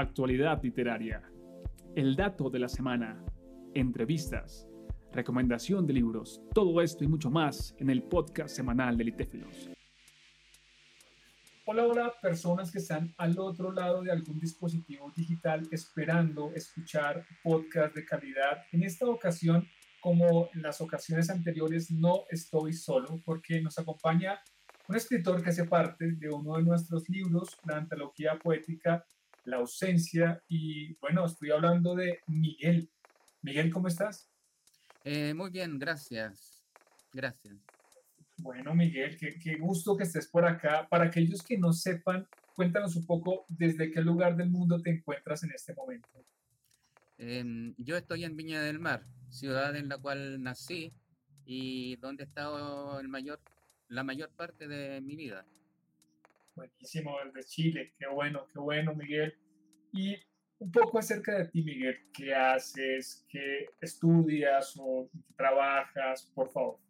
actualidad literaria, el dato de la semana, entrevistas, recomendación de libros, todo esto y mucho más en el podcast semanal de Litéfilos. Hola, hola, personas que están al otro lado de algún dispositivo digital esperando escuchar podcast de calidad. En esta ocasión, como en las ocasiones anteriores, no estoy solo porque nos acompaña un escritor que hace parte de uno de nuestros libros, la antología poética La ausencia. Y bueno, estoy hablando de Miguel. Miguel, ¿cómo estás? Eh, muy bien, gracias. Gracias. Bueno, Miguel, qué, gusto que estés por acá. Para aquellos que no sepan, cuéntanos un poco desde qué lugar del mundo te encuentras en este momento. Em, yo estoy en Viña del Mar, ciudad en la cual nací y donde he estado el mayor, la mayor parte de mi vida. Buenísimo, desde Chile. Qué bueno, qué bueno, Miguel. Y un poco acerca de ti, Miguel. ¿Qué haces? ¿Qué estudias o trabajas? Por favor.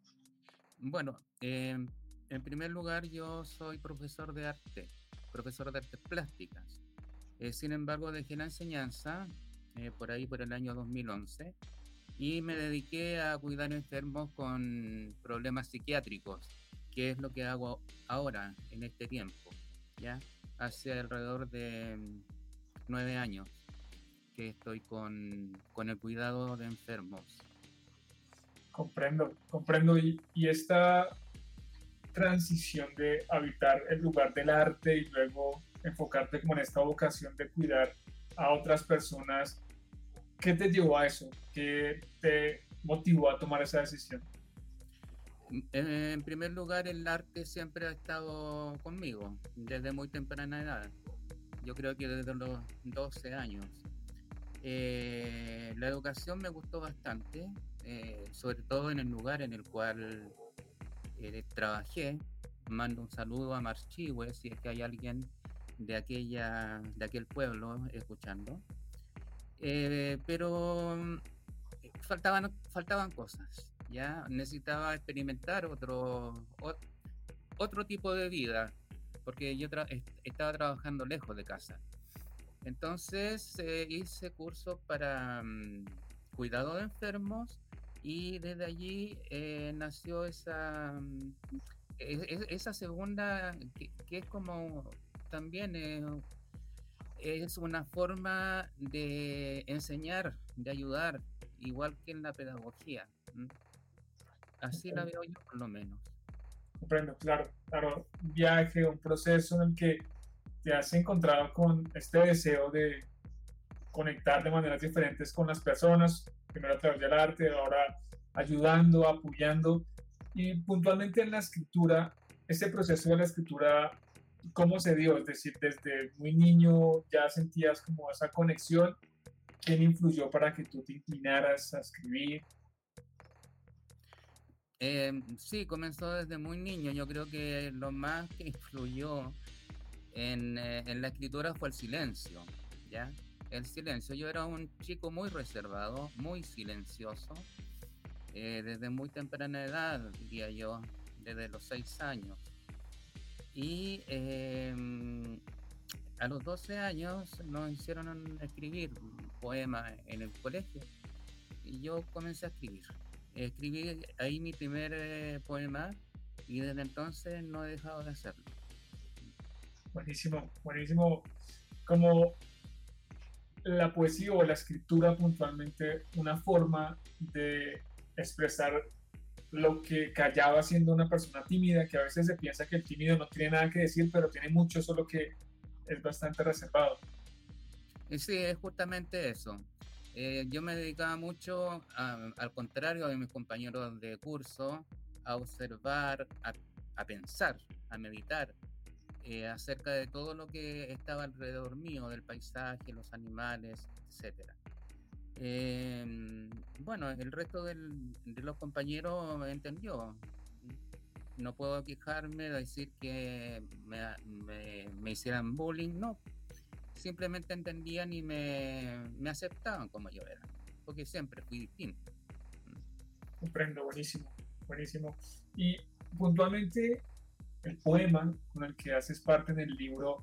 Bueno, em, en primer lugar, yo soy profesor de arte, profesor de artes plásticas. Eh, sin embargo, dejé la enseñanza eh, por ahí por el año 2011 y me dediqué a cuidar enfermos con problemas psiquiátricos, que es lo que hago ahora, en este tiempo, ¿ya? Hace alrededor de mm, nueve años que estoy con, con el cuidado de enfermos. Comprendo, comprendo. Y, y, esta transición de habitar el lugar del arte y luego enfocarte como en esta vocación de cuidar a otras personas, ¿qué te llevó a eso? ¿Qué te motivó a tomar esa decisión? En primer lugar, el arte siempre ha estado conmigo desde muy temprana edad. Yo creo que desde los 12 años. Eh, la educación me gustó bastante. Eh, sobre todo en el lugar en el cual eh, trabajé. Mando un saludo a Marchihue, si es que hay alguien de, aquella, de aquel pueblo escuchando. Eh, pero faltaban, faltaban cosas, ¿ya? Necesitaba experimentar otro, otro tipo de vida, porque yo estaba trabajando lejos de casa. Entonces hice cursos para mm, cuidado de enfermos y desde allí eh, nació esa, mm, esa segunda, que, es como también eh, es una forma de enseñar, de ayudar, igual que en la pedagogía. Así la veo yo por lo menos. Comprendo, claro, claro, un viaje, un proceso en el que te has encontrado con este deseo de conectar de maneras diferentes con las personas, primero a través del arte, ahora ayudando, apoyando. Y puntualmente en la escritura, ese proceso de la escritura, ¿cómo se dio? Es decir, desde muy niño ya sentías como esa conexión. ¿Quién influyó para que tú te inclinaras a escribir? Eh, sí, comenzó desde muy niño. Yo creo que lo más que influyó en, eh, en la escritura fue el silencio, ¿ya? el silencio. Yo era un chico muy reservado, muy silencioso, eh, desde muy temprana edad, diría yo, desde los seis años. Y em, a los 12 años nos hicieron escribir poemas en el colegio y yo comencé a escribir. Escribí ahí mi primer eh, poema y desde entonces no he dejado de hacerlo. Buenísimo, buenísimo. Como la poesía o la escritura puntualmente una forma de expresar lo que callaba siendo una persona tímida, que a veces se piensa que el tímido no tiene nada que decir, pero tiene mucho, solo que es bastante reservado. Sí, es justamente eso. Eh, yo me dedicaba mucho, al contrario de mis compañeros de curso, a observar, a pensar, a meditar, eh, acerca de todo lo que estaba alrededor mío, del paisaje, los animales, etc. Em, bueno, el resto de los compañeros entendió. No puedo quejarme de decir que me, hicieran bullying, no. Simplemente entendían y me, me aceptaban como yo era, porque siempre fui distinto. Comprendo, buenísimo, buenísimo. Y puntualmente el poema con el que haces parte en el libro,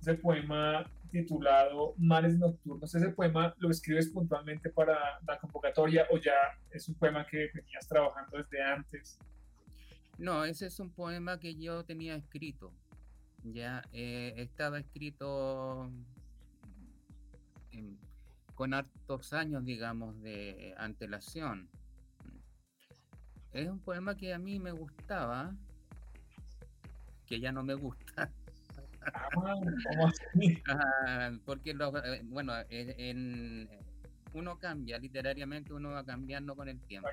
ese poema titulado Mares Nocturnos. ¿Ese poema lo escribes puntualmente para la convocatoria o ya es un poema que venías trabajando desde antes? No, ese es un poema que yo tenía escrito. Ya eh, estaba escrito con hartos años, digamos, de antelación. Es un poema que a mí me gustaba, que ya no me gusta. Ah, porque, eh, bueno, en, uno cambia, literariamente uno va cambiando con el tiempo.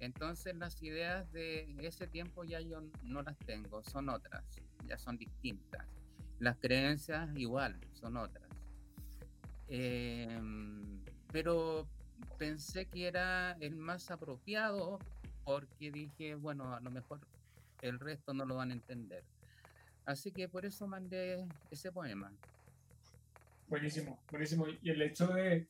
Entonces las ideas de ese tiempo ya yo no las tengo, son otras, ya son distintas. Las creencias igual, son otras. Em, pero pensé que era el más apropiado porque dije, bueno, a lo mejor el resto no lo van a entender. Así que por eso mandé ese poema. Buenísimo, buenísimo. Y el hecho de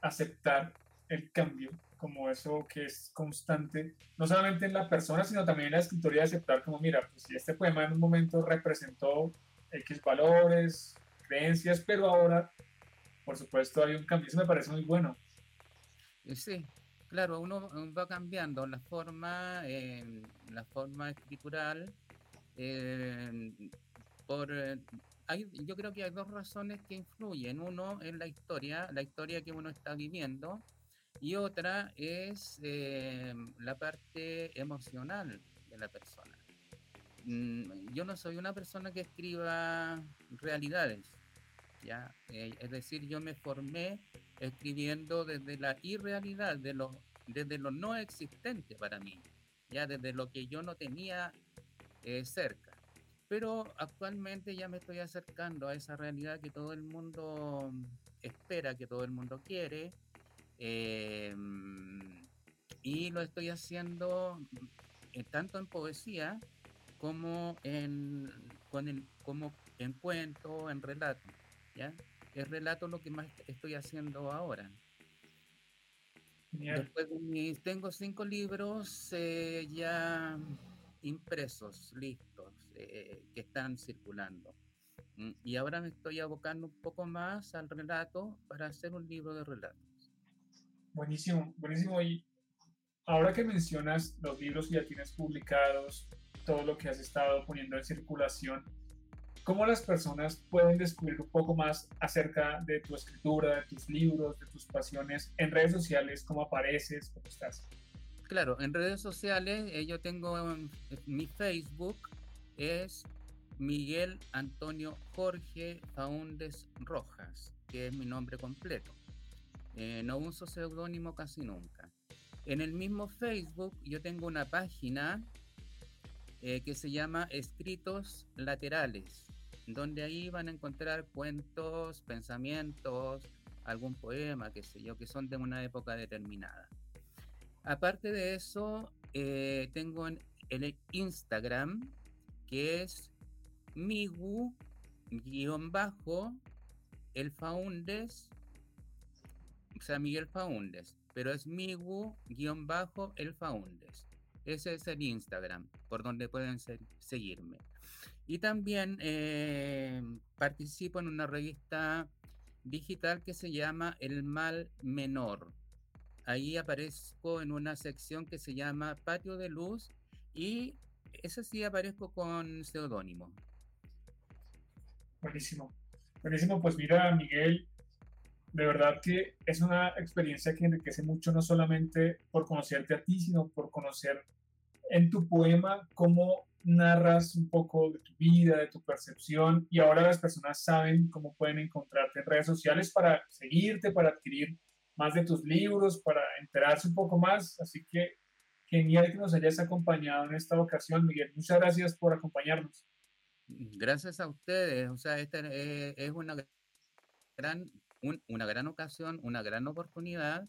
aceptar el cambio como eso que es constante, no solamente en la persona, sino también en la escritoría, de aceptar como, mira, pues si este poema en un momento representó X valores, creencias, pero ahora, por supuesto, hay un cambio. Eso me parece muy bueno. Sí, claro, uno va cambiando la forma, eh, la forma escritural, eh, por, eh, hay, yo creo que hay dos razones que influyen. Uno es la historia, la historia que uno está viviendo, y otra es la parte emocional de la persona. Mm, yo no soy una persona que escriba realidades, ¿ya? es decir, yo me formé escribiendo desde la irrealidad, de lo, desde lo no existente para mí, ya desde lo que yo no tenía eh, cerca. Pero actualmente ya me estoy acercando a esa realidad que todo el mundo espera, que todo el mundo quiere. Em, y lo estoy haciendo eh, tanto en poesía como en, con el, como en cuento, en relato. ¿Ya? Es relato lo que más estoy haciendo ahora. Después tengo cinco libros eh, ya impresos, listos, eh, que están circulando. Mm, y ahora me estoy abocando un poco más al relato para hacer un libro de relatos. Buenísimo, buenísimo. Y ahora que mencionas los libros que ya tienes publicados, todo lo que has estado poniendo en circulación, ¿cómo las personas pueden descubrir un poco más acerca de tu escritura, de tus libros, de tus pasiones en redes sociales? ¿Cómo apareces? ¿Cómo estás? Claro, en redes sociales eh, yo tengo eh, mi Facebook es Miguel Antonio Jorge Faundes Rojas, que es mi nombre completo. Eh, no uso seudónimo casi nunca. En el mismo Facebook yo tengo una página que se llama Escritos Laterales, donde ahí van a encontrar cuentos, pensamientos, algún poema, qué sé yo, que son de una época determinada. Aparte de eso, eh, tengo en el Instagram, que es migu bajo el o sea, Miguel Faundes, pero es migu bajo el. Ese es el Instagram, por donde pueden seguirme. Y también eh, participo en una revista digital que se llama El Mal Menor ahí aparezco en una sección que se llama Patio de Luz y esa sí aparezco con seudónimo. Buenísimo. Buenísimo, pues mira, Miguel, de verdad que es una experiencia que enriquece mucho, no solamente por conocerte a ti, sino por conocer en tu poema cómo narras un poco de tu vida, de tu percepción, y ahora las personas saben cómo pueden encontrarte en redes sociales para seguirte, para adquirir más de tus libros, para enterarse un poco más. Así que genial que nos hayas acompañado en esta ocasión, Miguel. Muchas gracias por acompañarnos. Gracias a ustedes. O sea, esta eh, es una gran, una gran ocasión, una gran oportunidad.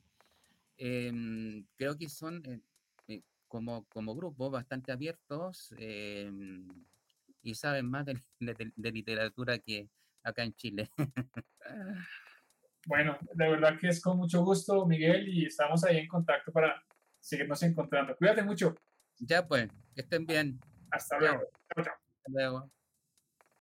Em, creo que son eh, eh, como, como grupo bastante abiertos em, y saben más de, de literatura que acá en Chile. Bueno, de verdad que es con mucho gusto, Miguel, y estamos ahí en contacto para seguirnos encontrando. Cuídate mucho. Ya pues, que estén bien. Hasta luego. Chao, chao. Hasta luego.